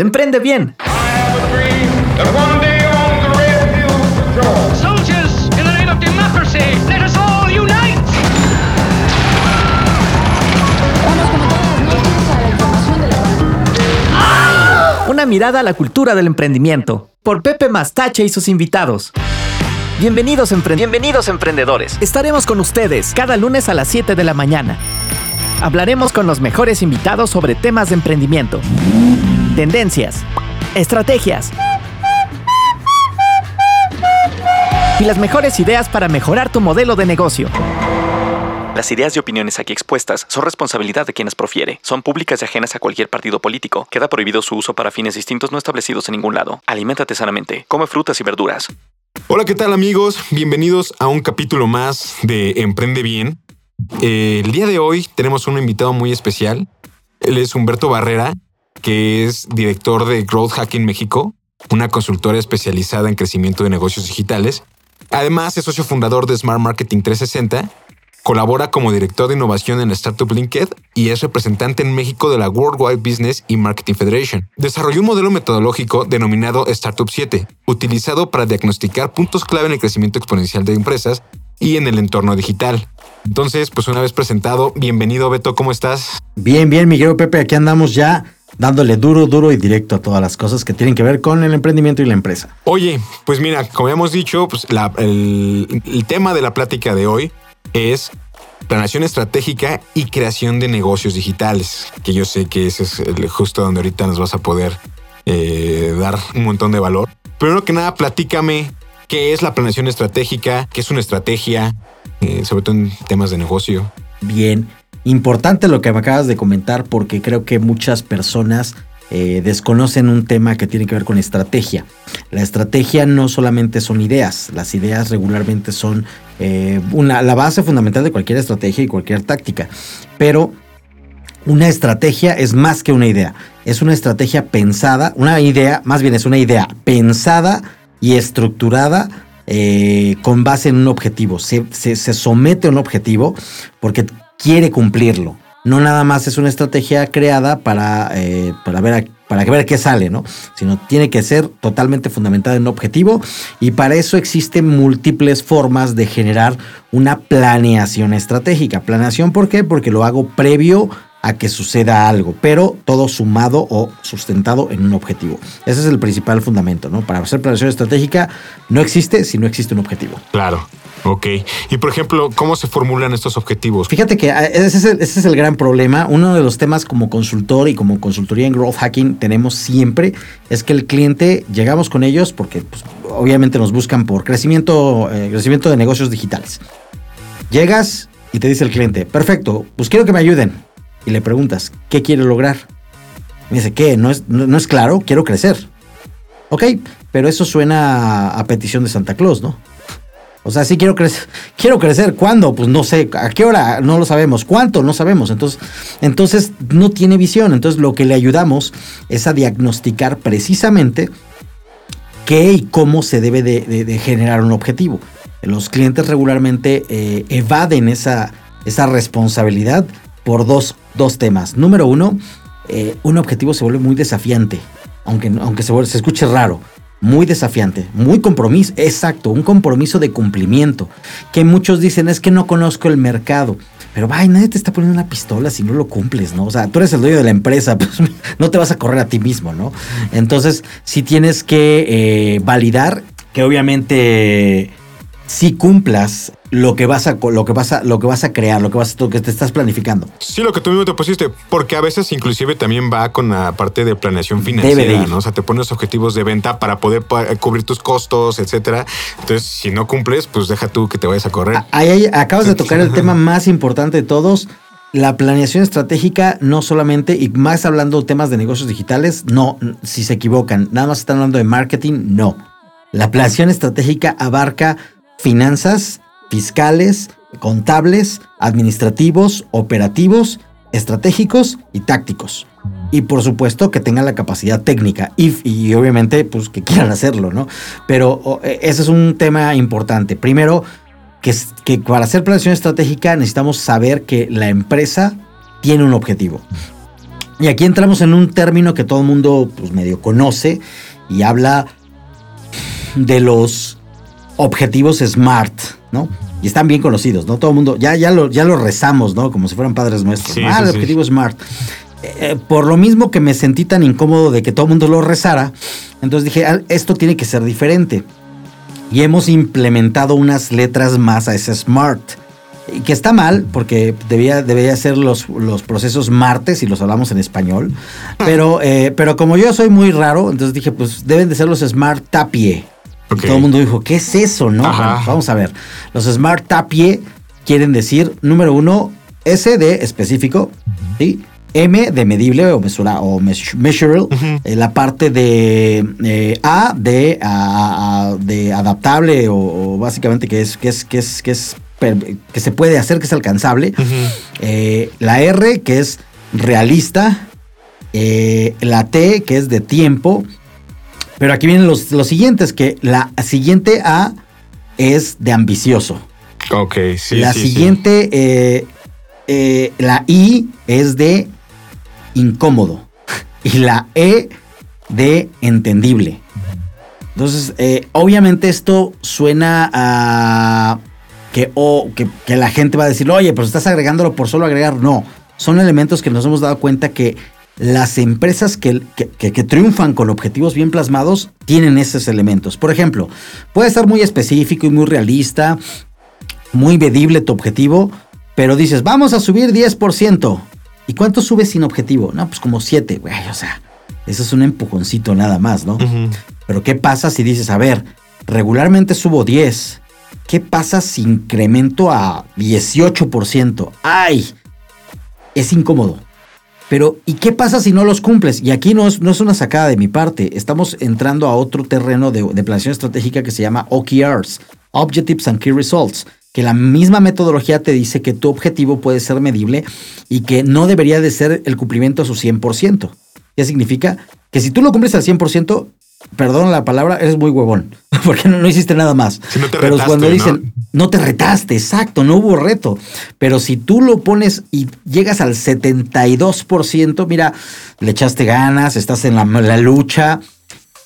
de Emprende Bien. Una mirada a la cultura del emprendimiento, por Pepe Mastache y sus invitados. Bienvenidos, Bienvenidos emprendedores. Estaremos con ustedes cada lunes a las 7 de la mañana. Hablaremos con los mejores invitados sobre temas de emprendimiento, tendencias, estrategias y las mejores ideas para mejorar tu modelo de negocio. Las ideas y opiniones aquí expuestas son responsabilidad de quienes profiere. Son públicas y ajenas a cualquier partido político. Queda prohibido su uso para fines distintos no establecidos en ningún lado. Aliméntate sanamente. Come frutas y verduras. Hola, ¿qué tal amigos? Bienvenidos a un capítulo más de Emprende Bien. Eh, el día de hoy tenemos un invitado muy especial. Él es Humberto Barrera, que es director de Growth Hacking México, una consultora especializada en crecimiento de negocios digitales. Además, es socio fundador de Smart Marketing 360 Colabora como director de innovación en la Startup Linked y es representante en México de la Worldwide Business y Marketing Federation. Desarrolló un modelo metodológico denominado Startup 7, utilizado para diagnosticar puntos clave en el crecimiento exponencial de empresas y en el entorno digital. Entonces, pues una vez presentado, bienvenido Beto, ¿cómo estás? Bien, bien, Miguel Pepe, aquí andamos ya dándole duro, duro y directo a todas las cosas que tienen que ver con el emprendimiento y la empresa. Oye, pues mira, como hemos dicho, pues el, el tema de la plática de hoy es planeación estratégica y creación de negocios digitales, que yo sé que ese es el justo donde ahorita nos vas a poder eh, dar un montón de valor. Primero que nada, platícame qué es la planeación estratégica, qué es una estrategia, eh, sobre todo en temas de negocio. Bien, importante lo que me acabas de comentar porque creo que muchas personas eh, desconocen un tema que tiene que ver con estrategia. La estrategia no solamente son ideas, las ideas regularmente son eh, una, la base fundamental de cualquier estrategia y cualquier táctica, pero una estrategia es más que una idea, es una estrategia pensada, una idea, más bien es una idea pensada y estructurada eh, con base en un objetivo. Se, se, somete a un objetivo porque quiere cumplirlo no nada más es una estrategia creada para, eh, para, ver, para ver qué sale, ¿no? Sino tiene que ser totalmente fundamentada en un objetivo y para eso existen múltiples formas de generar una planeación estratégica. ¿Planeación por qué? Porque lo hago previo a que suceda algo, pero todo sumado o sustentado en un objetivo. Ese es el principal fundamento, ¿no? Para hacer planeación estratégica no existe si no existe un objetivo. Claro. Ok. Y por ejemplo, ¿cómo se formulan estos objetivos? Fíjate que ah, ese es, el, gran problema. Uno de los temas como consultor y como consultoría en growth hacking tenemos siempre es que el cliente, llegamos con ellos porque pues, obviamente nos buscan por crecimiento, eh, crecimiento de negocios digitales. Llegas y te dice el cliente, perfecto, pues quiero que me ayuden. Y le preguntas, ¿qué quiere lograr? Me dice, ¿qué? No es, no, es claro, quiero crecer. Ok, pero eso suena a petición de Santa Claus, ¿no? O sea, sí quiero crecer. Quiero crecer. ¿Cuándo? Pues no sé. ¿A qué hora? No lo sabemos. ¿Cuánto? No sabemos. Entonces, entonces no tiene visión. Entonces lo que le ayudamos es a diagnosticar precisamente qué y cómo se debe de, generar un objetivo. Los clientes regularmente eh, evaden esa, esa responsabilidad por dos, dos temas. Número uno, eh, un objetivo se vuelve muy desafiante, aunque, aunque se, se escuche raro muy desafiante, muy compromiso, exacto, un compromiso de cumplimiento, que muchos dicen es que no conozco el mercado. Pero vaya, nadie te está poniendo una pistola si no lo cumples, ¿no? O sea, tú eres el dueño de la empresa, pues no te vas a correr a ti mismo, ¿no? Entonces, si tienes que eh, validar que obviamente si cumplas lo que vas a lo que vas a lo que vas a crear, lo que vas lo que te estás planificando. Sí, lo que tú mismo te pusiste, porque a veces inclusive también va con la parte de planeación financiera, ¿no? O sea, te pones objetivos de venta para poder cubrir tus costos, etcétera. Entonces, si no cumples, pues deja tú que te vayas a correr. Ahí, acabas de tocar el tema más importante de todos. La planeación estratégica no solamente, y más hablando de temas de negocios digitales, no, si se equivocan, nada más están hablando de marketing, no. La planeación estratégica abarca finanzas, fiscales, contables, administrativos, operativos, estratégicos y tácticos. Y por supuesto que tengan la capacidad técnica y, obviamente pues que quieran hacerlo, ¿no? Pero e, ese es un tema importante. Primero, que, que para hacer planeación estratégica necesitamos saber que la empresa tiene un objetivo. Y aquí entramos en un término que todo el mundo pues, medio conoce y habla de los objetivos SMART, ¿no? Y están bien conocidos, ¿no? Todo el mundo, ya, ya, lo, ya lo rezamos, ¿no? Como si fueran padres nuestros. Sí, ah, sí, el sí. objetivo SMART. Eh, por lo mismo que me sentí tan incómodo de que todo el mundo lo rezara, entonces dije, "Ah, esto tiene que ser diferente. Y hemos implementado unas letras más a ese SMART. Y que está mal, porque debía, debería ser los, los procesos martes y los hablamos en español. Pero, eh, pero como yo soy muy raro, entonces dije, pues deben de ser los Smart Tapie. Y todo el mundo dijo, ¿qué es eso? No. Bueno, vamos a ver. Los Smart Tapie quieren decir, número uno, S de específico, ¿sí? M de medible o mesura o measurable, eh, la parte de eh, A de, a- a- de adaptable o, o básicamente que es que es que es que es que se puede hacer que es alcanzable. Eh, la R que es realista, la T que es de tiempo, pero aquí vienen los, los siguientes que la siguiente A es de ambicioso. Ok, sí. la sí, sí. siguiente, eh, eh, la I es de incómodo. Y la E de entendible. Entonces, eh, obviamente esto suena a que, o que, que la gente va a decir, oye, pero estás agregándolo por solo agregar. No, son elementos que nos hemos dado cuenta que las empresas que, que- triunfan con objetivos bien plasmados tienen esos elementos. Por ejemplo, puede ser muy específico y muy realista, muy medible tu objetivo, pero dices, vamos a subir 10%. ¿Y cuánto subes sin objetivo? No, pues como 7, güey, o sea, eso es un empujoncito nada más, ¿no? Pero ¿qué pasa si dices, a ver, regularmente subo 10? ¿Qué pasa si incremento a 18%? ¡Ay! Es incómodo. Pero, ¿y qué pasa si no los cumples? Y aquí no es, no es una sacada de mi parte. Estamos entrando a otro terreno de, de planeación estratégica que se llama OKRs, Objectives and Key Results, que la misma metodología te dice que tu objetivo puede ser medible y que no debería de ser el cumplimiento a su 100%. ¿Qué significa? Que si tú lo cumples al 100%, perdón la palabra, eres muy huevón, porque no, no hiciste nada más. Si no te Pero retaste, cuando ¿no? dicen, ¿no? te retaste, exacto, no hubo reto. Pero si tú lo pones y llegas al 72%, mira, le echaste ganas, estás en la, la lucha.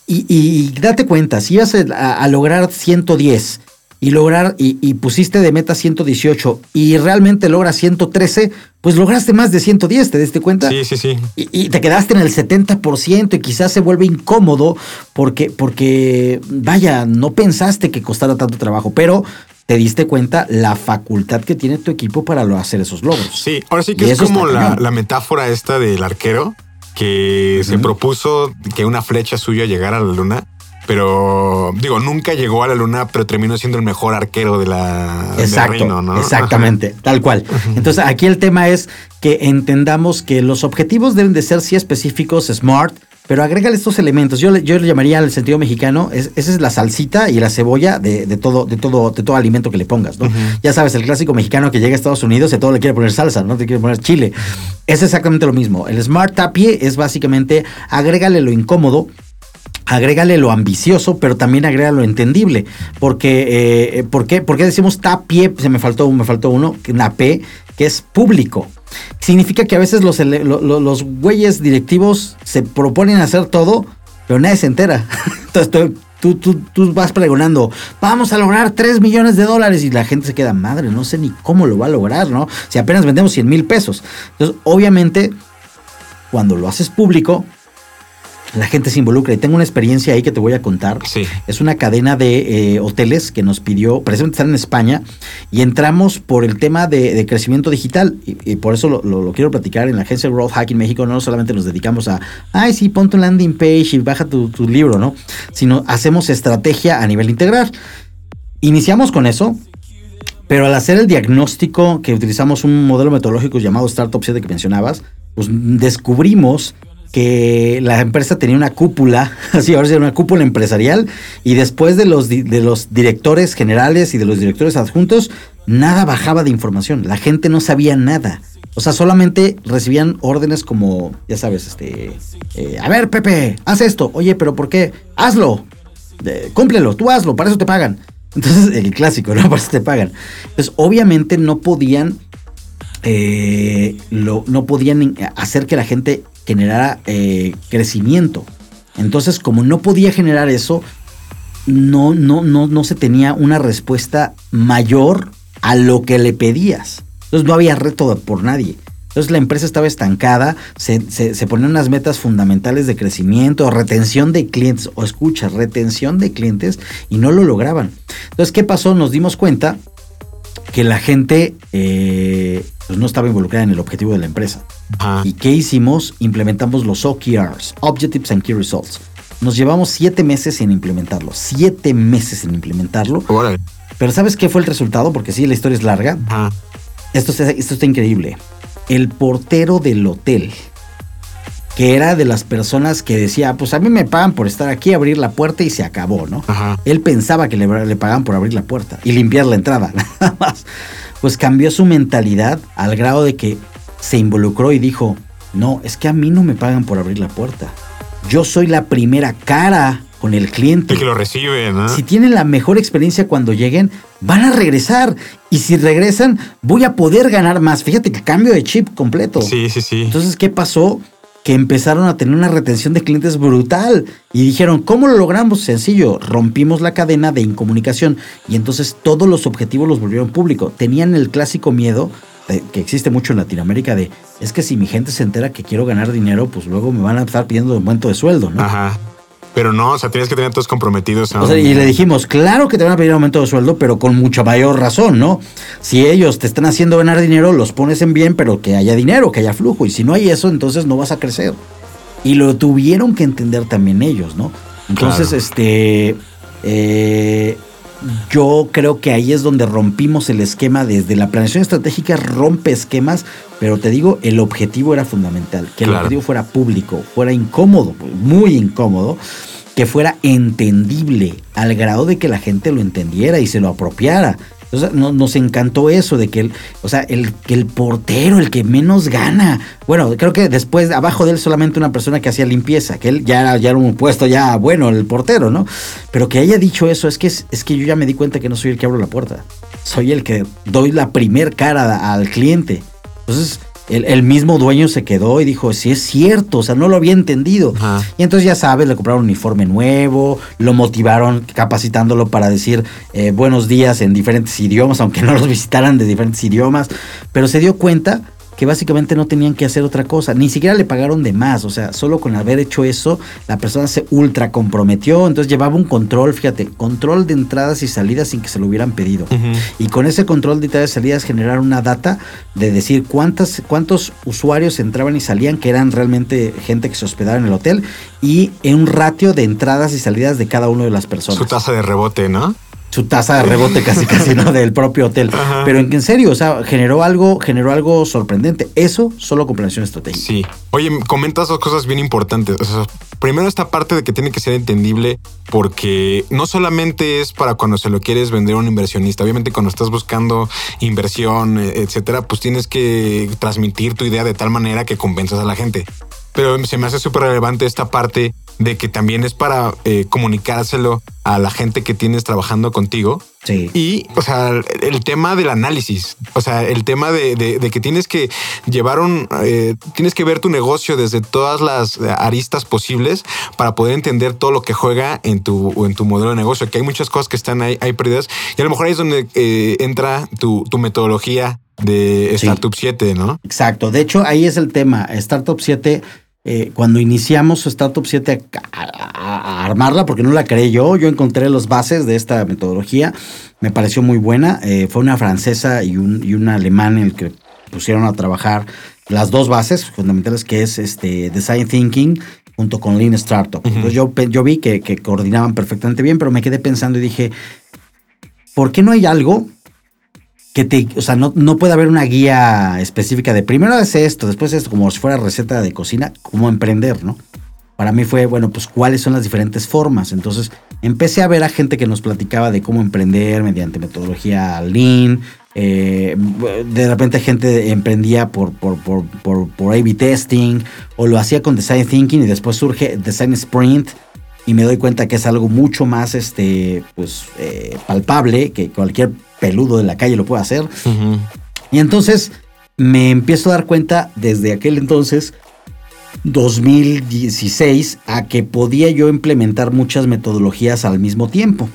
Y, y date cuenta, si ibas a, a lograr 110 y lograr y, y pusiste de meta 118 y realmente logras 113, pues lograste más de 110, ¿te diste cuenta? Sí, sí, sí. Y, y te quedaste en el 70% y quizás se vuelve incómodo porque, porque, vaya, no pensaste que costara tanto trabajo, pero te diste cuenta la facultad que tiene tu equipo para hacer esos logros. Sí, ahora sí que Y es como la metáfora esta del arquero que se propuso que una flecha suya llegara a la luna, pero digo, nunca llegó a la luna, pero terminó siendo el mejor arquero de la Exacto, reino, ¿no? exactamente, tal cual. Entonces aquí el tema es que entendamos que los objetivos deben de ser sí específicos, smart, pero agrégale estos elementos. Yo, le- yo le llamaría al sentido mexicano, es, esa es la salsita y la cebolla de, de todo, de todo, de todo alimento que le pongas, ¿no? Ya sabes, el clásico mexicano que llega a Estados Unidos y a todo le quiere poner salsa, no te quiere poner chile. Es exactamente lo mismo. El smart tapie es básicamente agrégale lo incómodo agrégale lo ambicioso, pero también agrega lo entendible. Porque, eh, ¿por, qué, decimos tapie? Se me faltó, me faltó uno, una P, que es público. Significa que a veces los, ele- lo- lo- los güeyes directivos se proponen hacer todo, pero nadie se entera. Entonces tú, tú- tú vas pregonando, vamos a lograr 3 millones de dólares y la gente se queda, madre, no sé ni cómo lo va a lograr, ¿no? Si apenas vendemos 100 mil pesos. Entonces, obviamente, cuando lo haces público, la gente se involucra. Y tengo una experiencia ahí que te voy a contar. Sí. Es una cadena de eh, hoteles que nos pidió, precisamente están en España, y entramos por el tema de, de crecimiento digital. Y, y por eso lo, lo- lo quiero platicar. En la agencia Growth Hacking México no solamente nos dedicamos a, ay, sí, pon tu landing page y baja tu, tu libro, ¿no? Sino hacemos estrategia a nivel integral. Iniciamos con eso. Pero al hacer el diagnóstico, que utilizamos un modelo metodológico llamado Startup 7 que mencionabas, pues descubrimos que la empresa tenía una cúpula, así ahora sí, una cúpula empresarial, y después de los, de los directores generales y de los directores adjuntos, nada bajaba de información, la gente no sabía nada. O sea, solamente recibían órdenes como, ya sabes, este, eh, a ver, Pepe, haz esto. Oye, pero ¿por qué? Hazlo. Eh, cúmplelo, tú hazlo, para eso te pagan. Entonces, el clásico, ¿no? Para eso te pagan. Entonces, obviamente no podían, eh, lo- no podían hacer que la gente generara eh, crecimiento. Entonces, como no podía generar eso, no, no, no, no se tenía una respuesta mayor a lo que le pedías. Entonces no había reto por nadie. Entonces la empresa estaba estancada, se, se, ponían unas metas fundamentales de crecimiento, retención de clientes, o escucha, retención de clientes, y no lo lograban. Entonces, ¿qué pasó? Nos dimos cuenta que la gente eh, pues no estaba involucrada en el objetivo de la empresa. ¿Y qué hicimos? Implementamos los OKRs, Objectives and Key Results. Nos llevamos siete meses en implementarlo, siete meses en implementarlo. Pero ¿sabes qué fue el resultado? Porque sí, la historia es larga. Esto, esto está increíble el portero del hotel, que era de las personas que decía, pues a mí me pagan por estar aquí, abrir la puerta y se acabó, ¿no? Él pensaba que le, le pagaban por abrir la puerta y limpiar la entrada, nada más. Pues cambió su mentalidad al grado de que se involucró y dijo, no, es que a mí no me pagan por abrir la puerta. Yo soy la primera cara con el cliente. Y que lo recibe, ¿no? Si tienen la mejor experiencia cuando lleguen, van a regresar. Y si regresan, voy a poder ganar más. Fíjate que cambio de chip completo. Sí, sí, sí. Entonces, ¿qué pasó? Que empezaron a tener una retención de clientes brutal. Y dijeron, ¿cómo lo logramos? Sencillo, rompimos la cadena de incomunicación. Y entonces todos los objetivos los volvieron público. Tenían el clásico miedo que existe mucho en Latinoamérica de es que si mi gente se entera que quiero ganar dinero, pues luego me van a estar pidiendo aumento de sueldo, ¿no? Ajá. Pero no, o sea, tienes que tener todos comprometidos. y le dijimos, claro que te van a pedir aumento de sueldo, pero con mucha mayor razón, ¿no? Si ellos te están haciendo ganar dinero, los pones en bien, pero que haya dinero, que haya flujo. Y si no hay eso, entonces no vas a crecer. Y lo tuvieron que entender también ellos, ¿no? Entonces, este. Eh, yo creo que ahí es donde rompimos el esquema desde la planeación estratégica, rompe esquemas, pero te digo, el objetivo era fundamental, que el objetivo fuera público, fuera incómodo, muy incómodo, que fuera entendible al grado de que la gente lo entendiera y se lo apropiara. Entonces, nos encantó eso de que el, o sea, el, el portero, el que menos gana. Bueno, creo que después, abajo de él solamente una persona que hacía limpieza, que él ya, ya era un puesto ya bueno, el portero, ¿no? Pero que haya dicho eso, es que, es, es que yo ya me di cuenta que no soy el que abro la puerta. Soy el que doy la primer cara al cliente. Entonces, el, mismo dueño se quedó y dijo, sí es cierto, o sea, no lo había entendido. Y entonces ya sabes, le compraron un uniforme nuevo, lo motivaron capacitándolo para decir eh, buenos días en diferentes idiomas, aunque no los visitaran de diferentes idiomas, pero se dio cuenta que básicamente no tenían que hacer otra cosa, ni siquiera le pagaron de más, o sea, solo con haber hecho eso, la persona se ultra comprometió, entonces llevaba un control, fíjate, control de entradas y salidas sin que se lo hubieran pedido. Y con ese control de entradas y salidas generar una data de decir cuántas, cuántos usuarios entraban y salían, que eran realmente gente que se hospedaba en el hotel, y en un ratio de entradas y salidas de cada una de las personas. Su tasa de rebote, ¿no? Su tasa de rebote casi casi no del propio hotel. Pero en, en serio, o sea, generó algo, generó algo sorprendente. Eso solo con planeación estratégica. Sí. Oye, comentas dos cosas bien importantes. primero esta parte de que tiene que ser entendible porque no solamente es para cuando se lo quieres vender a un inversionista. Obviamente cuando estás buscando inversión, etcétera, pues tienes que transmitir tu idea de tal manera que compensas a la gente. Pero se me hace súper relevante esta parte de que también es para eh, comunicárselo a la gente que tienes trabajando contigo. Sí. Y, o sea, el tema del análisis, o sea, el tema de, que tienes que llevar un, eh, tienes que ver tu negocio desde todas las aristas posibles para poder entender todo lo que juega en tu, en tu modelo de negocio, que hay muchas cosas que están ahí, hay perdidas. Y a lo mejor ahí es donde eh, entra tu, metodología de Startup 7, ¿no? Exacto. De hecho, ahí es el tema. Startup 7 eh, cuando iniciamos Startup 7 a, armarla, porque no la creé yo, yo encontré las bases de esta metodología, me pareció muy buena. Eh, fue una francesa y un, y un alemán en el que pusieron a trabajar las dos bases fundamentales, que es este Design Thinking junto con Lean Startup. Entonces yo, yo vi que, que coordinaban perfectamente bien, pero me quedé pensando y dije, ¿por qué no hay algo que te, o sea, no, no puede haber una guía específica de primero es esto, después esto, como si fuera receta de cocina, cómo emprender, ¿no? Para mí fue, bueno, pues cuáles son las diferentes formas. Entonces empecé a ver a gente que nos platicaba de cómo emprender mediante metodología lean. Eh, de repente gente emprendía por, por, por, por, por A-B testing o lo hacía con design thinking y después surge design sprint y me doy cuenta que es algo mucho más este, pues, eh, palpable que cualquier peludo de la calle lo puede hacer. Y entonces me empiezo a dar cuenta desde aquel entonces 2016 a que podía yo implementar muchas metodologías al mismo tiempo.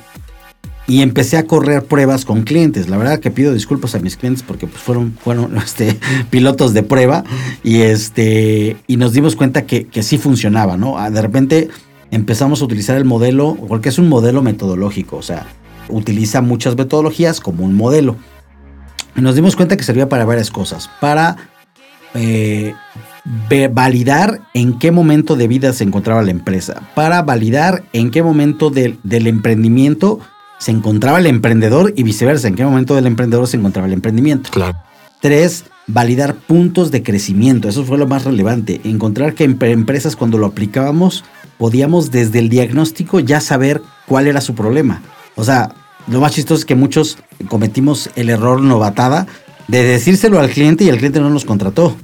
Y empecé a correr pruebas con clientes. La verdad que pido disculpas a mis clientes porque pues, fueron, fueron este, pilotos de prueba y, este, y nos dimos cuenta que, que sí funcionaba, ¿no? Ah, de repente empezamos a utilizar el modelo, porque es un modelo metodológico, o sea, utiliza muchas metodologías como un modelo. Y nos dimos cuenta que servía para varias cosas. Para eh, validar en qué momento de vida se encontraba la empresa, para validar en qué momento del emprendimiento se encontraba el emprendedor y viceversa, en qué momento del emprendedor se encontraba el emprendimiento. Claro. Tres, validar puntos de crecimiento. Eso fue lo más relevante. Encontrar que en empresas cuando lo aplicábamos podíamos desde el diagnóstico ya saber cuál era su problema. O sea, lo más chistoso es que muchos cometimos el error novatada de decírselo al cliente y el cliente no nos contrató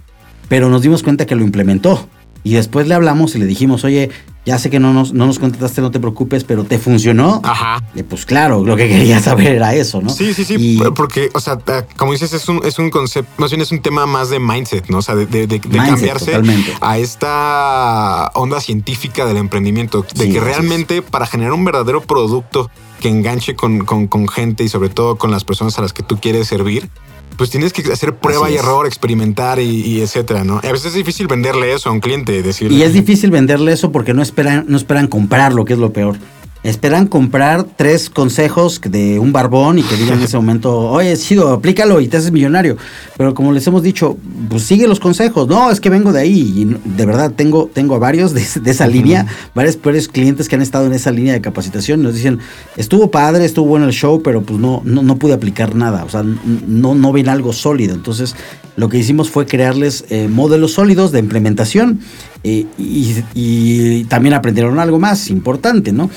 pero nos dimos cuenta que lo implementó. Y después le hablamos y le dijimos, oye, ya sé que no nos, no nos contrataste, no te preocupes, pero ¿te funcionó? Ajá. pues claro, lo que quería saber era eso, ¿no? Sí, sí, sí, porque, o sea, como dices, es un, es un concepto, más bien es un tema más de mindset, ¿no? O sea, de, cambiarse a esta onda científica del emprendimiento, de que realmente para generar un verdadero producto que enganche con, con, con gente y sobre todo con las personas a las que tú quieres servir, pues tienes que hacer prueba y error, experimentar y, etcétera, ¿no? A veces es difícil venderle eso a un cliente, decirle. Y es difícil venderle eso porque no esperan, no esperan comprar lo que es lo peor esperan comprar tres consejos de un barbón y que digan en ese momento, oye, Sido, aplícalo y te haces millonario. Pero como les hemos dicho, pues sigue los consejos. No, es que vengo de ahí y de verdad tengo, tengo varios de, esa línea, varios, clientes que han estado en esa línea de capacitación. Nos dicen, estuvo padre, estuvo bueno el show, pero pues no, no, pude aplicar nada. O sea, no, no ven algo sólido. Entonces, lo que hicimos fue crearles eh, modelos sólidos de implementación eh, y también aprendieron algo más importante, ¿no?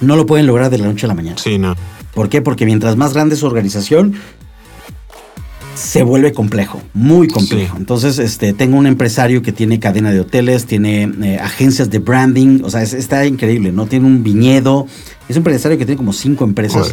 No lo pueden lograr de la noche a la mañana. Sí, no. ¿Por qué? Porque mientras más grande su organización, se vuelve complejo, muy complejo. Entonces, este, tengo un empresario que tiene cadena de hoteles, tiene eh, agencias de branding, o sea, está increíble, ¿no? Tiene un viñedo, es un empresario que tiene como cinco empresas.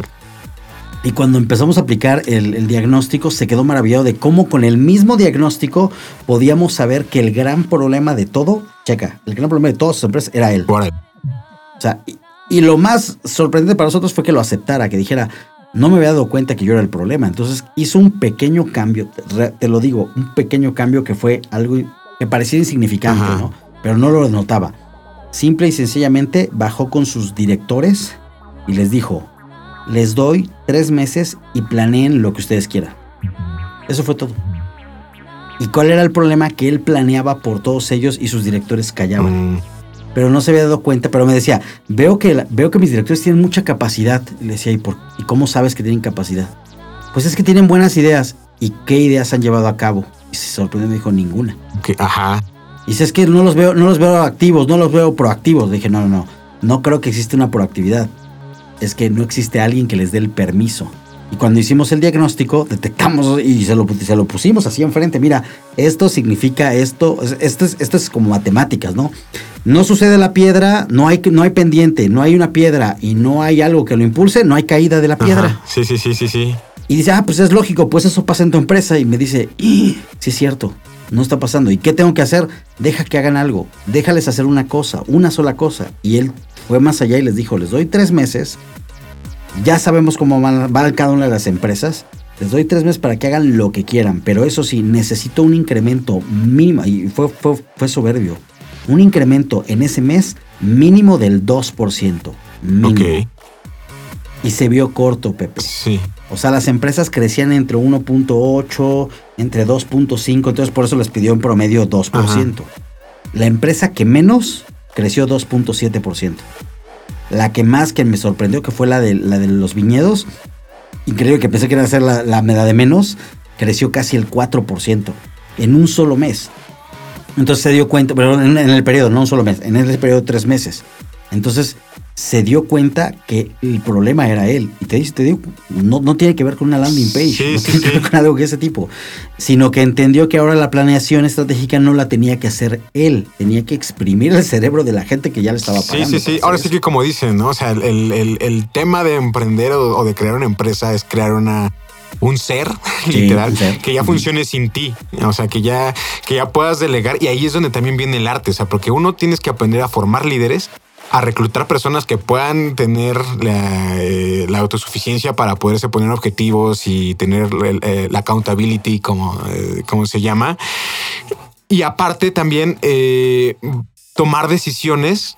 Y cuando empezamos a aplicar el, diagnóstico, se quedó maravillado de cómo con el mismo diagnóstico podíamos saber que el gran problema de todo, checa, el gran problema de todas sus empresas era él. O sea, y lo más sorprendente para nosotros fue que lo aceptara, que dijera, no me había dado cuenta que yo era el problema. Entonces hizo un pequeño cambio, te lo digo, un pequeño cambio que fue algo que parecía insignificante, ¿no? Pero no lo notaba. Simple y sencillamente bajó con sus directores y les dijo, les doy tres meses y planeen lo que ustedes quieran. Eso fue todo. ¿Y cuál era el problema? Que él planeaba por todos ellos y sus directores callaban. Mm pero no se había dado cuenta, pero me decía, veo que, veo que mis directores tienen mucha capacidad. le decía, ¿y, por, ¿y cómo sabes que tienen capacidad? Pues es que tienen buenas ideas. ¿Y qué ideas han llevado a cabo? Y se sorprendió, me dijo, ninguna. ajá. Y dice, es que no los veo, no los veo activos, no los veo proactivos. Le dije, no, no, no, no creo que existe una proactividad. Es que no existe alguien que les dé el permiso. Y cuando hicimos el diagnóstico, detectamos y se lo, se lo pusimos así enfrente. Mira, esto significa esto. Esto es, esto es como matemáticas, ¿no? No sucede la piedra, no hay, no hay pendiente, no hay una piedra y no hay algo que lo impulse, no hay caída de la piedra. Sí, sí, sí, sí, sí. Y dice, ah, pues es lógico, pues eso pasa en tu empresa. Y me dice, sí es cierto, no está pasando. ¿Y qué tengo que hacer? Deja que hagan algo, déjales hacer una cosa, una sola cosa. Y él fue más allá y les dijo, les doy tres meses ya sabemos cómo va cada una de las empresas. Les doy tres meses para que hagan lo que quieran, pero eso sí, necesito un incremento mínimo, y fue, fue, soberbio, un incremento en ese mes mínimo del 2%. Ok. Y se vio corto, Pepe. Sí. O sea, las empresas crecían entre 1.8, entre 2.5, entonces por eso les pidió en promedio 2%. La empresa que menos creció 2.7%. La que más que me sorprendió, que fue la de, la de los viñedos, increíble que pensé que iba a ser la, la de menos, creció casi el 4% en un solo mes. Entonces se dio cuenta, pero en, en, el periodo, no un solo mes, en el periodo de tres meses. Entonces se dio cuenta que el problema era él. Y te, te digo, no, no tiene que ver con una landing page, no tiene que ver con algo de ese tipo, sino que entendió que ahora la planeación estratégica no la tenía que hacer él, tenía que exprimir el cerebro de la gente que ya le estaba pagando. Sí, sí, sí. Ahora sí que como dicen, ¿no? O sea, el, el, el tema de emprender o, de crear una empresa es crear una un ser, literal, que ya funcione sin ti. O sea, que ya, que ya puedas delegar. Y ahí es donde también viene el arte. O sea, porque uno tienes que aprender a formar líderes a reclutar personas que puedan tener la, eh, autosuficiencia para poderse poner objetivos y tener eh, la accountability, como, eh, como se llama. Y aparte también tomar decisiones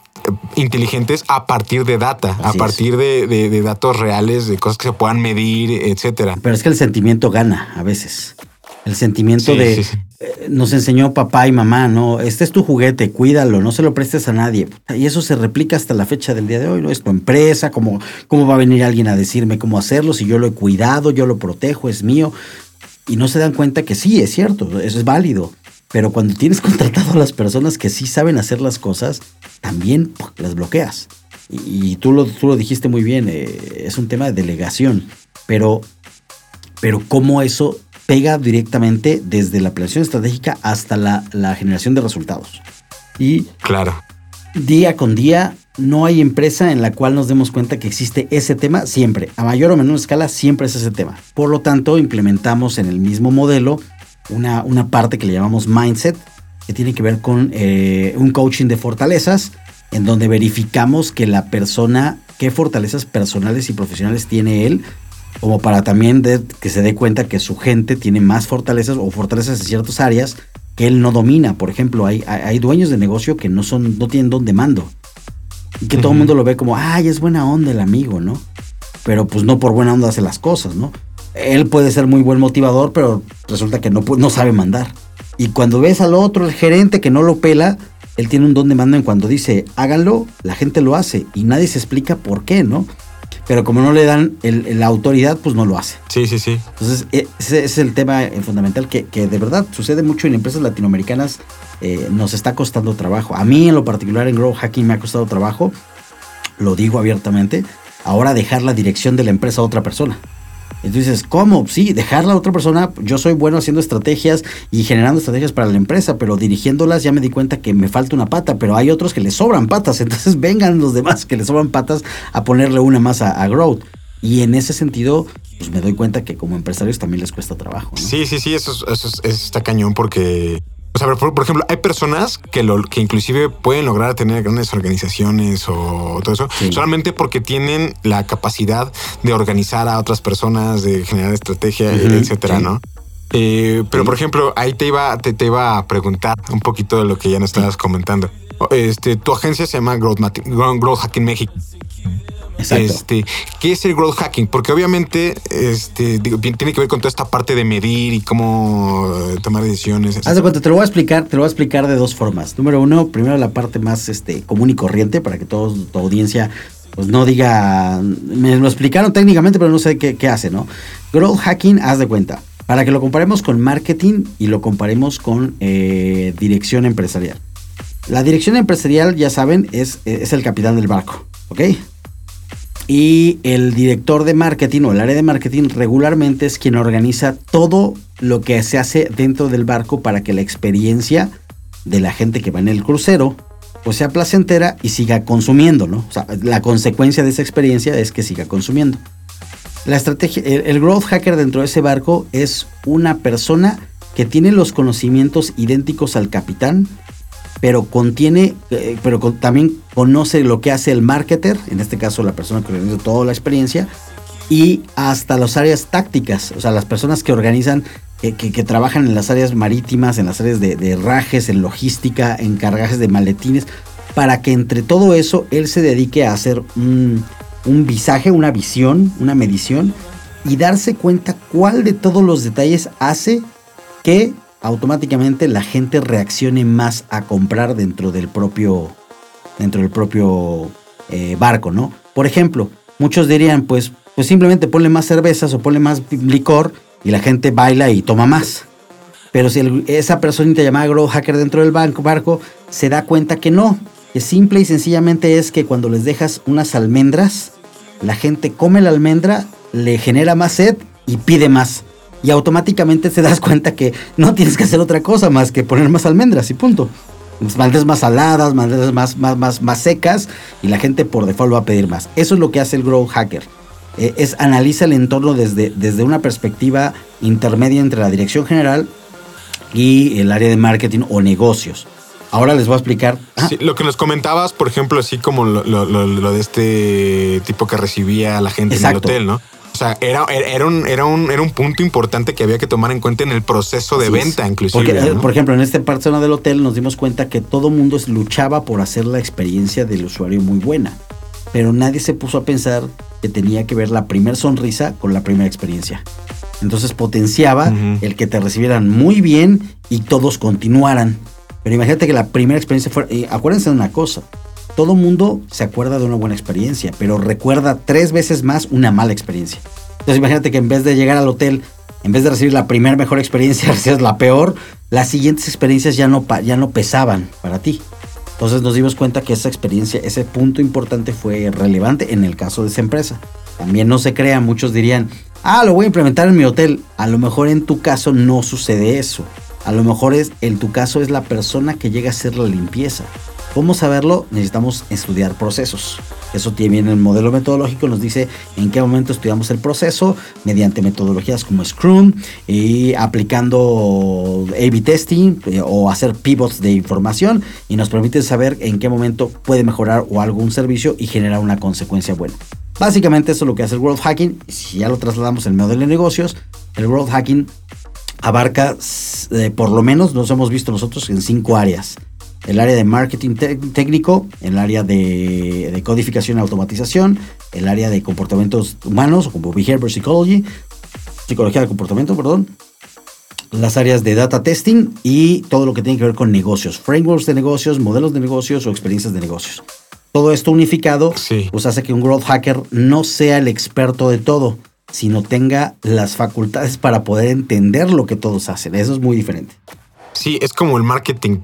inteligentes a partir de data, a partir de, datos reales, de cosas que se puedan medir, etcétera. Pero es que el sentimiento gana a veces. El sentimiento de nos enseñó papá y mamá, ¿no? Este es tu juguete, cuídalo, no se lo prestes a nadie. Y eso se replica hasta la fecha del día de hoy, ¿no? Es tu empresa, cómo, cómo va a venir alguien a decirme cómo hacerlo, si yo lo he cuidado, yo lo protejo, es mío. Y no se dan cuenta que sí, es cierto, eso es válido. Pero cuando tienes contratado a las personas que sí saben hacer las cosas, también las bloqueas. Y, tú, lo, tú lo dijiste muy bien, eh, es un tema de delegación. Pero, pero cómo eso pega directamente desde la planeación estratégica hasta la, la generación de resultados. Y claro. día con día no hay empresa en la cual nos demos cuenta que existe ese tema siempre. A mayor o menor escala siempre es ese tema. Por lo tanto, implementamos en el mismo modelo una, una parte que le llamamos mindset, que tiene que ver con eh, un coaching de fortalezas, en donde verificamos que la persona, qué fortalezas personales y profesionales tiene él, como para también que se dé cuenta que su gente tiene más fortalezas o fortalezas en ciertas áreas que él no domina. Por ejemplo, hay, hay dueños de negocio que no, son, no tienen don de mando. Y que todo el mundo lo ve como, ay, es buena onda el amigo, ¿no? Pero pues no por buena onda hace las cosas, ¿no? él puede ser muy buen motivador, pero resulta que no, no sabe mandar. Y cuando ves al otro, el gerente que no lo pela, él tiene un don de mando en cuando dice, háganlo, la gente lo hace y nadie se explica por qué, ¿no? Pero como no le dan la autoridad, pues no lo hace. Sí, sí, sí. Entonces, e, ese es el tema eh, fundamental que, de verdad sucede mucho en empresas latinoamericanas. Eh, nos está costando trabajo. A mí, en lo particular, en Grow Hacking me ha costado trabajo. Lo digo abiertamente. Ahora dejar la dirección de la empresa a otra persona. Entonces, ¿cómo? Sí, dejarla a otra persona. Yo soy bueno haciendo estrategias y generando estrategias para la empresa, pero dirigiéndolas ya me di cuenta que me falta una pata, pero hay otros que le sobran patas. Entonces, vengan los demás que le sobran patas a ponerle una más a, Growth. Y en ese sentido, pues me doy cuenta que como empresarios también les cuesta trabajo. Sí, sí, sí, eso, eso, eso está cañón porque o sea, por, ejemplo, hay personas que, lo, que inclusive pueden lograr tener grandes organizaciones o todo eso solamente porque tienen la capacidad de organizar a otras personas, de generar estrategia, etcétera, ¿no? Eh, pero por ejemplo, ahí te iba, te, te, iba a preguntar un poquito de lo que ya nos estabas comentando. Este, tu agencia se llama Growth, Growth Hacking México. Este, ¿Qué es el growth hacking? Porque obviamente este, tiene que ver con toda esta parte de medir y cómo eh, tomar decisiones. Haz de cuenta, te lo voy a explicar, te lo voy a explicar de dos formas. Número uno, primero la parte más este, común y corriente para que toda tu audiencia pues no diga, me lo explicaron técnicamente, pero no sé qué, qué hace, ¿no? Growth hacking, haz de cuenta, para que lo comparemos con marketing y lo comparemos con eh, dirección empresarial. La dirección empresarial, ya saben, es, es el capitán del barco, ¿ok? Y el director de marketing o el área de marketing regularmente es quien organiza todo lo que se hace dentro del barco para que la experiencia de la gente que va en el crucero pues sea placentera y siga consumiendo, ¿no? O sea, la consecuencia de esa experiencia es que siga consumiendo. La estrategia, el growth hacker dentro de ese barco es una persona que tiene los conocimientos idénticos al capitán, pero contiene, eh, pero también conoce lo que hace el marketer, en este caso la persona que organiza toda la experiencia, y hasta las áreas tácticas, o sea, las personas que organizan, que, trabajan en las áreas marítimas, en las áreas de, rajes, en logística, en cargajes de maletines, para que entre todo eso él se dedique a hacer un, un visaje, una visión, una medición y darse cuenta cuál de todos los detalles hace que automáticamente la gente reaccione más a comprar dentro del propio, dentro del propio eh, barco, ¿no? Por ejemplo, muchos dirían, pues, pues simplemente ponle más cervezas o ponle más licor y la gente baila y toma más. Pero si esa personita llamada Grow Hacker dentro del banco, barco se da cuenta que no, que simple y sencillamente es que cuando les dejas unas almendras, la gente come la almendra, le genera más sed y pide más y automáticamente te das cuenta que no tienes que hacer otra cosa más que poner más almendras y punto. Maldes más saladas, maldes más, más, más, más secas y la gente por default va a pedir más. Eso es lo que hace el Grow Hacker. eh, es analiza el entorno desde, desde una perspectiva intermedia entre la dirección general y el área de marketing o negocios. Ahora les voy a explicar. Sí, lo que nos comentabas, por ejemplo, así como lo, lo- lo- lo de este tipo que recibía a la gente Exacto. en el hotel, ¿no? O sea, era, era, un, era, un, era un punto importante que había que tomar en cuenta en el proceso de Así es. venta, inclusive. Porque, eh, ¿no? por ejemplo, en este persona del hotel nos dimos cuenta que todo mundo luchaba por hacer la experiencia del usuario muy buena. Pero nadie se puso a pensar que tenía que ver la primera sonrisa con la primera experiencia. Entonces potenciaba el que te recibieran muy bien y todos continuaran. Pero imagínate que la primera experiencia fuera... y acuérdense de una cosa. Todo mundo se acuerda de una buena experiencia, pero recuerda tres veces más una mala experiencia. Entonces imagínate que en vez de llegar al hotel, en vez de recibir la primera mejor experiencia, recibes la peor, las siguientes experiencias ya no, ya no pesaban para ti. Entonces nos dimos cuenta que esa experiencia, ese punto importante fue relevante en el caso de esa empresa. También no se crea, muchos dirían, ah, lo voy a implementar en mi hotel. A lo mejor en tu caso no sucede eso. A lo mejor es, en tu caso es la persona que llega a hacer la limpieza. ¿Cómo saberlo? Necesitamos estudiar procesos. Eso tiene en el modelo metodológico, nos dice en qué momento estudiamos el proceso mediante metodologías como Scrum y aplicando A-B testing eh, o hacer pivots de información y nos permite saber en qué momento puede mejorar o algún servicio y generar una consecuencia buena. Básicamente eso es lo que hace el World Hacking. Si ya lo trasladamos al modelo de negocios, el World Hacking abarca eh, por lo menos, nos hemos visto nosotros en cinco áreas. El área de marketing técnico, el área de, de codificación y automatización, el área de comportamientos humanos, como behavior psychology, psicología del comportamiento, perdón, las áreas de data testing y todo lo que tiene que ver con negocios, frameworks de negocios, modelos de negocios o experiencias de negocios. Todo esto unificado, Sí. pues hace que un growth hacker no sea el experto de todo, sino tenga las facultades para poder entender lo que todos hacen. Eso es muy diferente. Sí, es como el marketing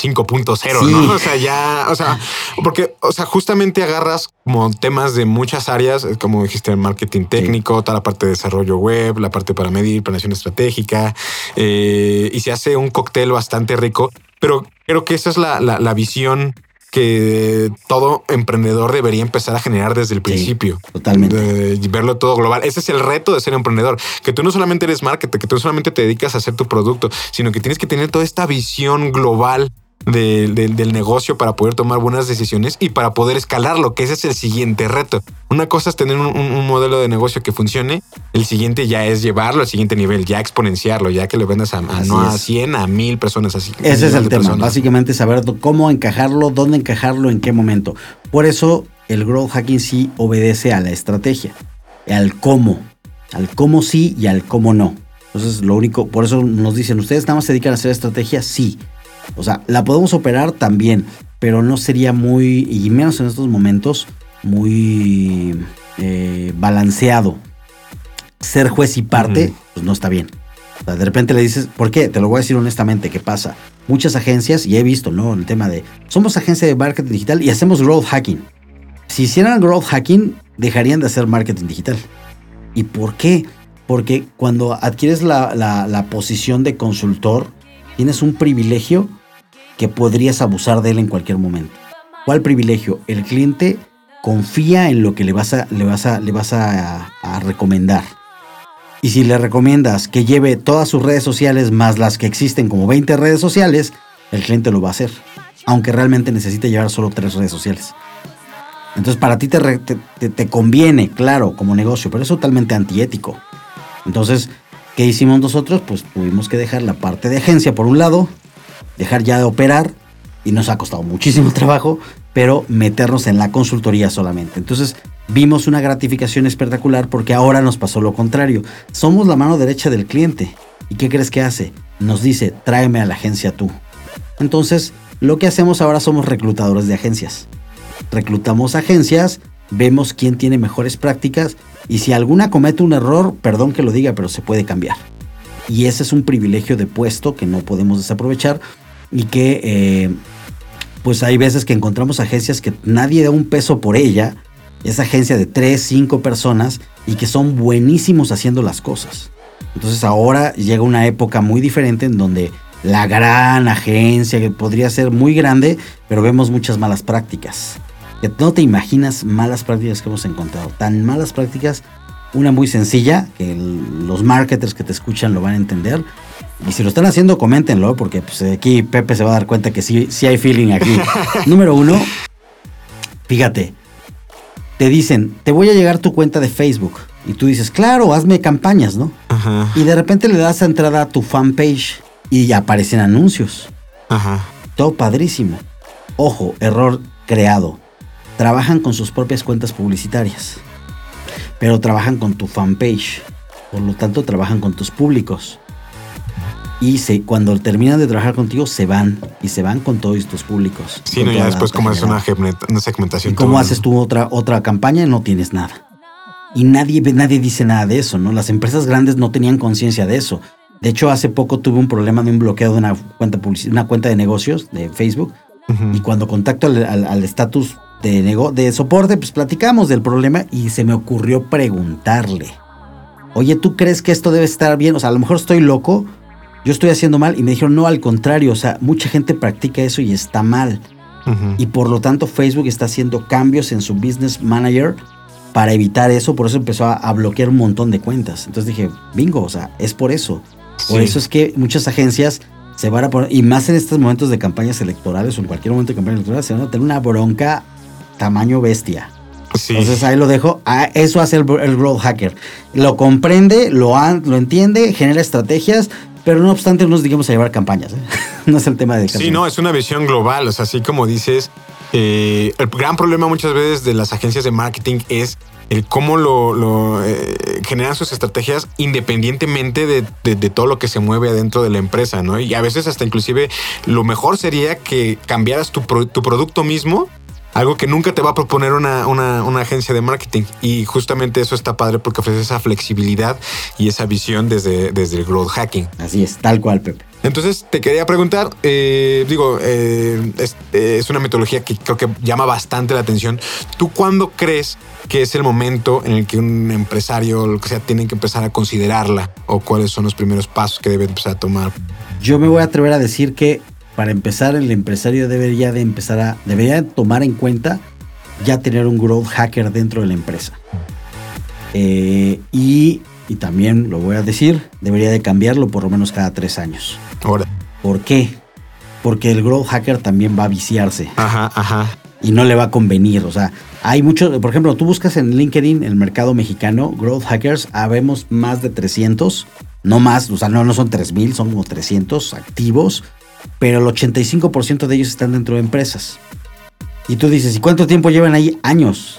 5.0, Sí. ¿no? O sea, ya, o sea, porque, o sea, justamente agarras como temas de muchas áreas, eh, como dijiste, el marketing técnico, toda la parte de desarrollo web, la parte para medir, planeación estratégica, eh, y se hace un cóctel bastante rico, pero creo que esa es la, la, la visión que todo emprendedor debería empezar a generar desde el principio. totalmente. De verlo todo global. Ese es el reto de ser emprendedor, que tú no solamente eres marketer, que tú no solamente te dedicas a hacer tu producto, sino que tienes que tener toda esta visión global de- de- del negocio para poder tomar buenas decisiones y para poder escalarlo, que ese es el siguiente reto. Una cosa es tener un, modelo de negocio que funcione, el siguiente ya es llevarlo al siguiente nivel, ya exponenciarlo, ya que le vendas a, a- no a es. 100, a 1000 personas así. Ese es el tema, personas. básicamente saber cómo encajarlo, dónde encajarlo, en qué momento. Por eso el growth hacking sí obedece a la estrategia, al cómo, al cómo sí y al cómo no. Entonces lo único, por eso nos dicen, ¿ustedes nada más se dedican a hacer estrategia? Sí. O sea, la podemos operar también, pero no sería muy, y menos en estos momentos, muy eh, balanceado. Ser juez y parte, pues no está bien. O sea, de repente le dices, ¿por qué? Te lo voy a decir honestamente, ¿qué pasa? Muchas agencias, y he visto, ¿no? El tema de, somos agencia de marketing digital y hacemos growth hacking. Si hicieran growth hacking, dejarían de hacer marketing digital. ¿Y por qué? Porque cuando adquieres la, la- la posición de consultor, tienes un privilegio que podrías abusar de él en cualquier momento. ¿Cuál privilegio? El cliente confía en lo que le vas a, le vas a, le vas a, recomendar. Y si le recomiendas que lleve todas sus redes sociales más las que existen como 20 redes sociales, el cliente lo va a hacer. Aunque realmente necesite llevar solo tres redes sociales. Entonces para ti te- te conviene, claro, como negocio, pero es totalmente antiético. Entonces, ¿qué hicimos nosotros? Pues tuvimos que dejar la parte de agencia por un lado, dejar ya de operar, y nos ha costado muchísimo trabajo, pero meternos en la consultoría solamente. Entonces vimos una gratificación espectacular porque ahora nos pasó lo contrario. Somos la mano derecha del cliente. ¿Y qué crees que hace? Nos dice, tráeme a la agencia tú. Entonces, lo que hacemos ahora somos reclutadores de agencias. Reclutamos agencias, vemos quién tiene mejores prácticas y si alguna comete un error, perdón que lo diga, pero se puede cambiar. Y ese es un privilegio de puesto que no podemos desaprovechar y que eh, pues hay veces que encontramos agencias que nadie da un peso por ella, esa agencia de 3, 5 personas y que son buenísimos haciendo las cosas. Entonces ahora llega una época muy diferente en donde la gran agencia que podría ser muy grande, pero vemos muchas malas prácticas. que no te imaginas malas prácticas que hemos encontrado. Tan malas prácticas, una muy sencilla, que los marketers que te escuchan lo van a entender. Y si lo están haciendo, coméntenlo, porque pues, aquí Pepe se va a dar cuenta que sí, sí hay feeling aquí. Número uno, fíjate, te dicen, te voy a llegar tu cuenta de Facebook. Y tú dices, claro, hazme campañas, ¿no? Ajá. Y de repente le das entrada a tu fanpage y aparecen anuncios. Ajá. Todo padrísimo. Ojo, error creado. Trabajan con sus propias cuentas publicitarias. Pero trabajan con tu fanpage. Por lo tanto, trabajan con tus públicos. Y se, cuando terminan de trabajar contigo, se van. Y se van con todos tus públicos. Sí, no, ya después como es una, segmentación. Y como haces tú otra, otra campaña, no tienes nada. Y nadie, nadie dice nada de eso, ¿no? Las empresas grandes no tenían conciencia de eso. De hecho, hace poco tuve un problema de un bloqueo de una cuenta, una cuenta de negocios de Facebook. Y cuando contacto al estatus de, de soporte, pues platicamos del problema y se me ocurrió preguntarle. Oye, ¿tú crees que esto debe estar bien? O sea, a lo mejor estoy loco, yo estoy haciendo mal. Y me dijeron, no, al contrario, o sea, mucha gente practica eso y está mal. Y por lo tanto, Facebook está haciendo cambios en su Business Manager para evitar eso. Por eso empezó a, bloquear un montón de cuentas. Entonces dije, bingo, o sea, es por eso. Por eso es que muchas agencias se van a poner, y más en estos momentos de campañas electorales o en cualquier momento de campaña electoral, se van a tener una bronca tamaño bestia. Entonces ahí lo dejo. Ah, eso hace el, growth hacker. Lo comprende, lo, lo entiende, genera estrategias, pero no obstante no nos digamos a llevar campañas. ¿eh? no es el tema de Sí, no, es una visión global. O sea, así como dices, eh, el gran problema muchas veces de las agencias de marketing es el cómo lo, eh, generan sus estrategias independientemente de, todo lo que se mueve adentro de la empresa, ¿no? Y a veces hasta inclusive lo mejor sería que cambiaras tu, tu producto mismo algo que nunca te va a proponer una, agencia de marketing. Y justamente eso está padre porque ofrece esa flexibilidad y esa visión desde, desde el growth hacking. Así es, tal cual, Pepe. Entonces te quería preguntar, eh, digo, eh, es, una metodología que creo que llama bastante la atención. ¿Tú cuándo crees que es el momento en el que un empresario, lo que sea, tiene que empezar a considerarla? ¿O cuáles son los primeros pasos que debe empezar a tomar? Yo me voy a atrever a decir que para empezar, el empresario debería de empezar a, debería tomar en cuenta ya tener un growth hacker dentro de la empresa. Eh, y, también lo voy a decir, debería de cambiarlo por lo menos cada tres años. Ahora. ¿Por qué? Porque el growth hacker también va a viciarse. Ajá, ajá. Y no le va a convenir. O sea, hay muchos, por ejemplo, tú buscas en LinkedIn el mercado mexicano, growth hackers, habemos más de 300, no más, o sea, no, no son 3000, son como 300 activos pero el 85% de ellos están dentro de empresas. Y tú dices, ¿y cuánto tiempo llevan ahí? Años.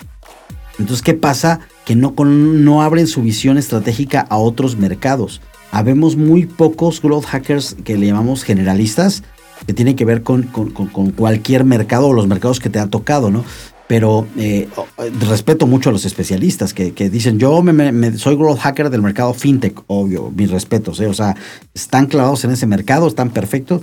Entonces, ¿qué pasa? Que no, no abren su visión estratégica a otros mercados. Habemos muy pocos growth hackers que le llamamos generalistas, que tienen que ver con, cualquier mercado o los mercados que te han tocado, ¿no? Pero eh, respeto mucho a los especialistas que, dicen, yo me, soy growth hacker del mercado fintech, obvio, mis respetos, ¿eh? o sea, están clavados en ese mercado, están perfectos,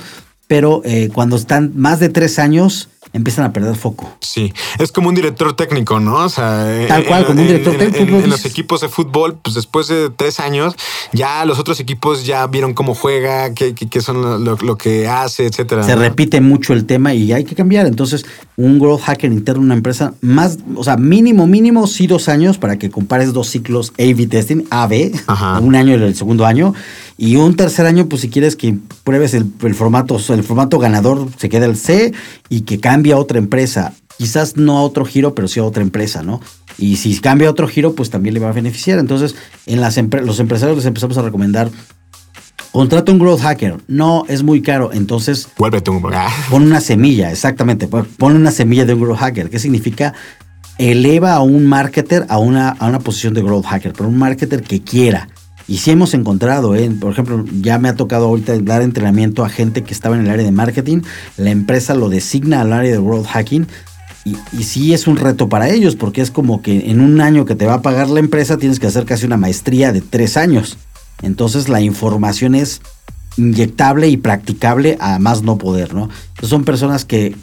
pero eh, cuando están más de tres años empiezan a perder foco. Sí, es como un director técnico, ¿no? O sea, tal cual, como un director técnico. En, los equipos de fútbol, pues después de tres años, ya los otros equipos ya vieron cómo juega, qué, qué, son lo, que hace, etcétera. Se repite mucho el tema y hay que cambiar. Entonces, un growth hacker interno en una empresa, más, o sea, mínimo, mínimo, sí dos años para que compares dos ciclos A-B testing, A-B, un año y el segundo año. Y un tercer año, pues si quieres que pruebes el, formato, el formato ganador, se queda el C y que cambie a otra empresa. Quizás no a otro giro, pero sí a otra empresa, ¿no? Y si cambia a otro giro, pues también le va a beneficiar. Entonces, en las los empresarios les empezamos a recomendar Contrata un growth hacker. No, es muy caro. Entonces. Vuélvete un. Pon una semilla, exactamente. Pon una semilla de un growth hacker. ¿Qué significa? Eleva a un marketer a una, a una posición de growth hacker, pero un marketer que quiera. Y sí hemos encontrado, ¿eh? por ejemplo, ya me ha tocado ahorita dar entrenamiento a gente que estaba en el área de marketing, la empresa lo designa al área de growth hacking y, y, sí es un reto para ellos porque es como que en un año que te va a pagar la empresa tienes que hacer casi una maestría de tres años. Entonces la información es inyectable y practicable a más no poder, ¿no? son personas que,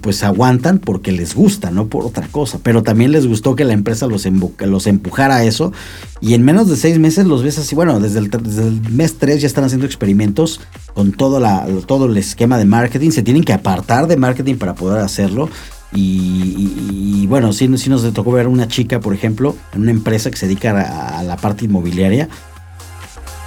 pues aguantan porque les gusta, no por otra cosa, pero también les gustó que la empresa los, los empujara a eso y en menos de seis meses los ves así, bueno, desde el, mes tres ya están haciendo experimentos con todo, la, todo el esquema de marketing, se tienen que apartar de marketing para poder hacerlo Y, bueno, sí, nos tocó ver una chica, por ejemplo, en una empresa que se dedica a, la parte inmobiliaria.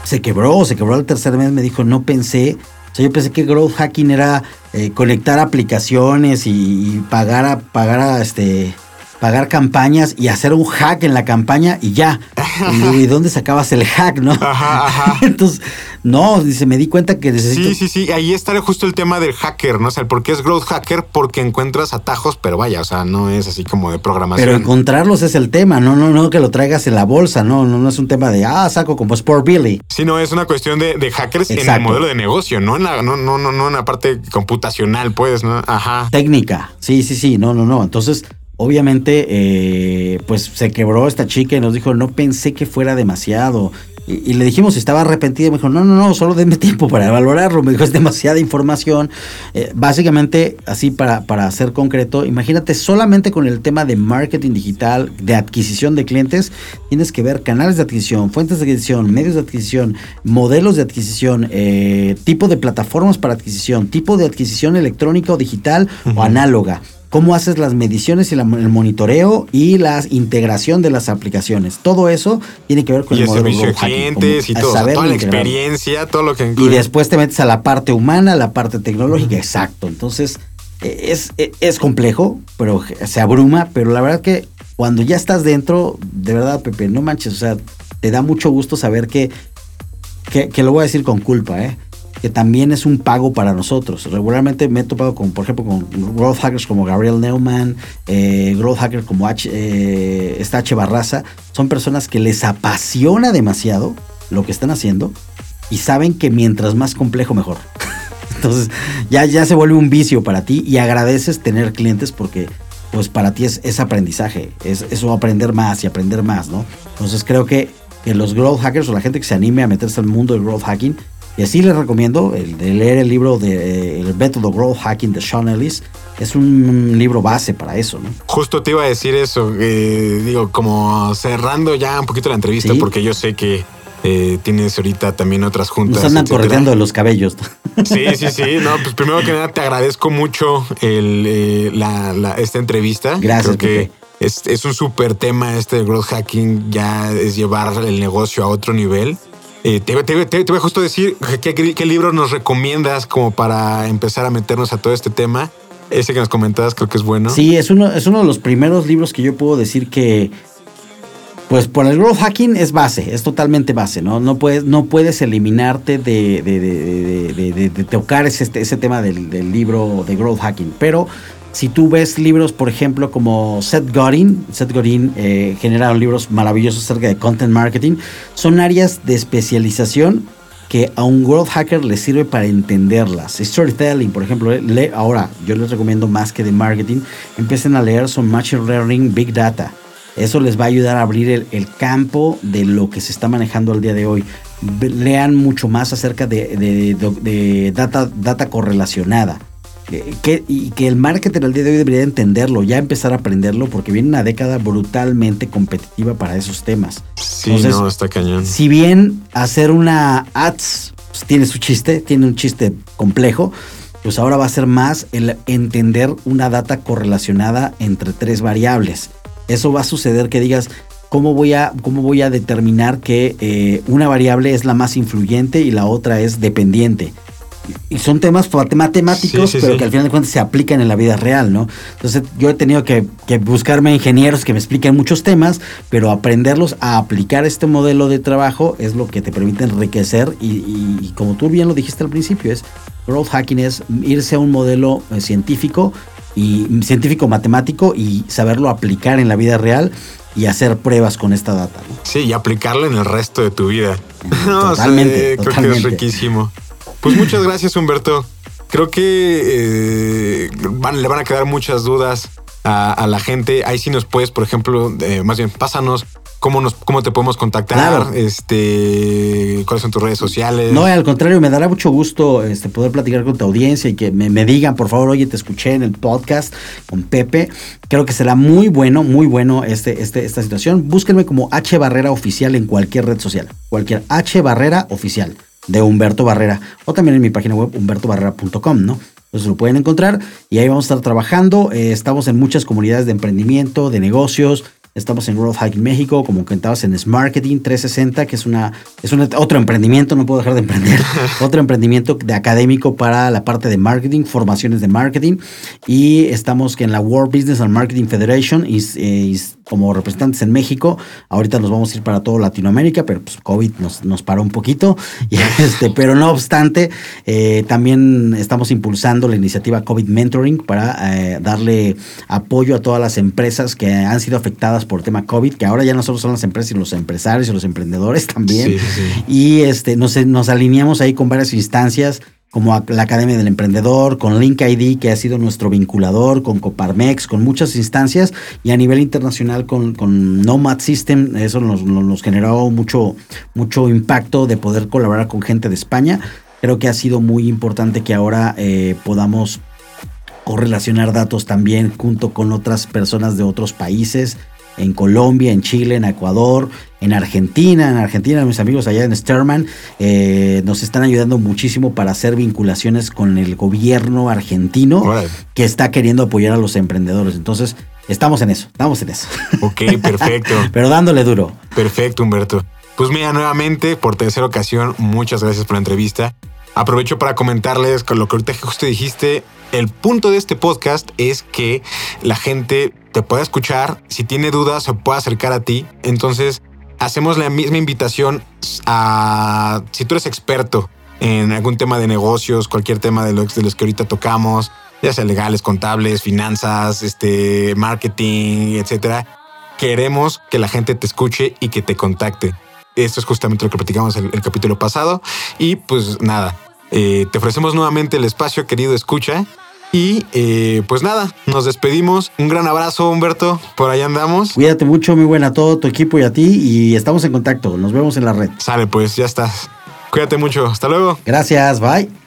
Se quebró, se quebró al tercer mes, me dijo, no pensé o sea, yo pensé que growth hacking era eh, conectar aplicaciones y, y, pagar a, pagar a este pagar campañas y hacer un hack en la campaña y ya. Y, dónde sacabas el hack, no? Ajá, ajá. Entonces, no, dice, me di cuenta que necesito. Sí, sí, sí. Ahí está justo el tema del hacker, ¿no? O sea, ¿por qué es growth hacker? Porque encuentras atajos, pero vaya, o sea, no es así como de programación. Pero encontrarlos es el tema, no, no, no que lo traigas en la bolsa, no, no, no es un tema de ah, saco como Sport Billy. Sí, no, es una cuestión de, hackers en el modelo de negocio, no en la, no, no, no, no en la parte computacional, pues, ¿no? Ajá. Técnica. Sí, sí, sí. No, no, no. Entonces obviamente, eh, pues se quebró esta chica y nos dijo, no pensé que fuera demasiado. Y, le dijimos si estaba arrepentida. Me dijo, no, no, no, solo denme tiempo para valorarlo. Me dijo, es demasiada información. Eh, básicamente, así para, para ser concreto, imagínate solamente con el tema de marketing digital, de adquisición de clientes, tienes que ver canales de adquisición, fuentes de adquisición, medios de adquisición, modelos de adquisición, eh, tipo de plataformas para adquisición, tipo de adquisición electrónica o digital o análoga cómo haces las mediciones y el monitoreo y la integración de las aplicaciones. Todo eso tiene que ver con y el, modelo servicio de clientes y todo, toda la experiencia, todo lo que incluye. Y después te metes a la parte humana, a la parte tecnológica, exacto. Entonces, e, es, e, es, complejo, pero se abruma, pero la verdad que cuando ya estás dentro, de verdad, Pepe, no manches, o sea, te da mucho gusto saber que, que, que lo voy a decir con culpa, ¿eh? Que también es un pago para nosotros. Regularmente me he topado con, por ejemplo, con growth hackers como Gabriel Neumann, eh, growth hackers como eh, esta H. Barraza. Son personas que les apasiona demasiado lo que están haciendo y saben que mientras más complejo, mejor. Entonces ya, ya se vuelve un vicio para ti y agradeces tener clientes porque pues para ti es, es aprendizaje, es eso aprender más y aprender más, ¿no? Entonces creo que, que los growth hackers o la gente que se anime a meterse al mundo del growth hacking y así les recomiendo el de leer el libro de eh, El método Growth Hacking de Sean Ellis. Es un libro base para eso, ¿no? Justo te iba a decir eso, digo, como cerrando ya un poquito la entrevista, porque yo sé que eh, tienes ahorita también otras juntas. Nos andan corriendo de los cabellos. Sí, sí, sí. No, pues primero que nada te agradezco mucho el, eh, la, esta entrevista. Gracias. Creo que es, es, un súper tema este de growth hacking, ya es llevar el negocio a otro nivel. Eh, te, voy a justo decir qué, libro nos recomiendas como para empezar a meternos a todo este tema. Ese que nos comentabas creo que es bueno. Sí, es uno, es uno de los primeros libros que yo puedo decir que, pues por el growth hacking es base, es totalmente base, ¿no? No puedes, no puedes eliminarte de, de, tocar ese, ese tema del, libro de growth hacking, pero si tú ves libros, por ejemplo, como Seth Godin, Seth Godin eh, genera libros maravillosos acerca de content marketing, son áreas de especialización que a un growth hacker le sirve para entenderlas. Storytelling, por ejemplo, eh, ahora yo les recomiendo más que de marketing, empiecen a leer son Machine Learning, Big Data. Eso les va a ayudar a abrir el, campo de lo que se está manejando al día de hoy. Lean mucho más acerca de, de data, data correlacionada que, y que el marketer al día de hoy debería entenderlo, ya empezar a aprenderlo, porque viene una década brutalmente competitiva para esos temas. Sí, no, está cañón. Si bien hacer una ads pues, tiene su chiste, tiene un chiste complejo, pues ahora va a ser más el entender una data correlacionada entre tres variables. Eso va a suceder que digas, ¿cómo voy a, cómo voy a determinar que eh, una variable es la más influyente y la otra es dependiente? Y son temas matemáticos, pero que al final de cuentas se aplican en la vida real, ¿no? Entonces yo he tenido que, buscarme ingenieros que me expliquen muchos temas, pero aprenderlos a aplicar este modelo de trabajo es lo que te permite enriquecer y, como tú bien lo dijiste al principio, es growth hacking es irse a un modelo eh, científico y científico matemático y saberlo aplicar en la vida real y hacer pruebas con esta data. ¿no? Sí, y aplicarlo en el resto de tu vida. Totalmente, creo que es riquísimo. Pues muchas gracias, Humberto. Creo que eh, le van a quedar muchas dudas a, la gente. Ahí sí nos puedes, por ejemplo, eh, más bien, pásanos cómo nos, cómo te podemos contactar, este, cuáles son tus redes sociales. No, al contrario, me dará mucho gusto este, poder platicar con tu audiencia y que me, digan, por favor, oye, te escuché en el podcast con Pepe. Creo que será muy bueno, muy bueno este, este, esta situación. Búsquenme como H Barrera Oficial en cualquier red social. Cualquier H Barrera Oficial. De Humberto Barrera o también en mi página web humbertobarrera.com, ¿no? Entonces lo pueden encontrar y ahí vamos a estar trabajando. Eh, estamos en muchas comunidades de emprendimiento, de negocios, Estamos en Growth Hacking México, como comentabas en Marketing 360, que es una es un, otro emprendimiento, no puedo dejar de emprender, otro emprendimiento de académico para la parte de marketing, formaciones de marketing. Y estamos en la World Business and Marketing Federation y, eh, como representantes en México. Ahorita nos vamos a ir para toda Latinoamérica, pero pues COVID nos, nos paró un poquito. Y este, pero no obstante, eh, también estamos impulsando la iniciativa COVID Mentoring para eh, darle apoyo a todas las empresas que han sido afectadas por el tema COVID, que ahora ya no solo son las empresas, sino los empresarios y los emprendedores también. Y este, nos, nos alineamos ahí con varias instancias como la Academia del Emprendedor, con Link ID, que ha sido nuestro vinculador, con Coparmex, con muchas instancias, y a nivel internacional con, con Nomad System, eso nos, nos, generó mucho, mucho impacto de poder colaborar con gente de España. Creo que ha sido muy importante que ahora eh, podamos correlacionar datos también junto con otras personas de otros países en Colombia, en Chile, en Ecuador, en Argentina. En Argentina, mis amigos allá en Sterman eh, nos están ayudando muchísimo para hacer vinculaciones con el gobierno argentino que está queriendo apoyar a los emprendedores. Entonces, estamos en eso, estamos en eso. Ok, perfecto. Pero dándole duro. Perfecto, Humberto. Pues mira, nuevamente, por tercera ocasión, muchas gracias por la entrevista. Aprovecho para comentarles con lo que ahorita justo dijiste. El punto de este podcast es que la gente te pueda escuchar, si tiene dudas se puede acercar a ti. Entonces, hacemos la misma invitación a si tú eres experto en algún tema de negocios, cualquier tema de los, de los que ahorita tocamos, ya sea legales, contables, finanzas, este, marketing, etcétera. Queremos que la gente te escuche y que te contacte. Esto es justamente lo que platicamos el, el capítulo pasado. Y pues nada, eh, te ofrecemos nuevamente el espacio, querido escucha. Y eh, pues nada, nos despedimos. Un gran abrazo, Humberto. Por ahí andamos. Cuídate mucho, muy buena a todo tu equipo y a ti. Y estamos en contacto. Nos vemos en la red. Sale, pues ya estás. Cuídate mucho. Hasta luego. Gracias. Bye.